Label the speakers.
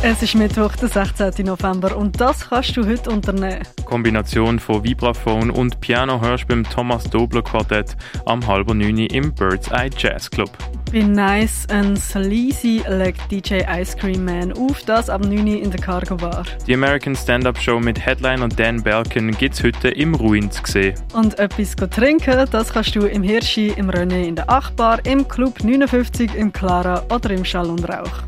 Speaker 1: Es ist Mittwoch, der 16. November und das kannst du heute unternehmen.
Speaker 2: Kombination von Vibraphone und Piano hörst du beim Thomas Dobler Quartett am halben neun im Bird's Eye Jazz Club.
Speaker 1: Bei Nice and Sleazy legt DJ Ice Cream Man auf, das ab 9 in der Cargo Bar.
Speaker 2: Die American Stand-Up Show mit Headliner Dan Belkin gibt's heute im Ruin zu sehen.
Speaker 1: Und etwas trinken, das kannst du im Hirschi, im René in der Achbar, im Club 59, im Clara oder im Schall und Rauch.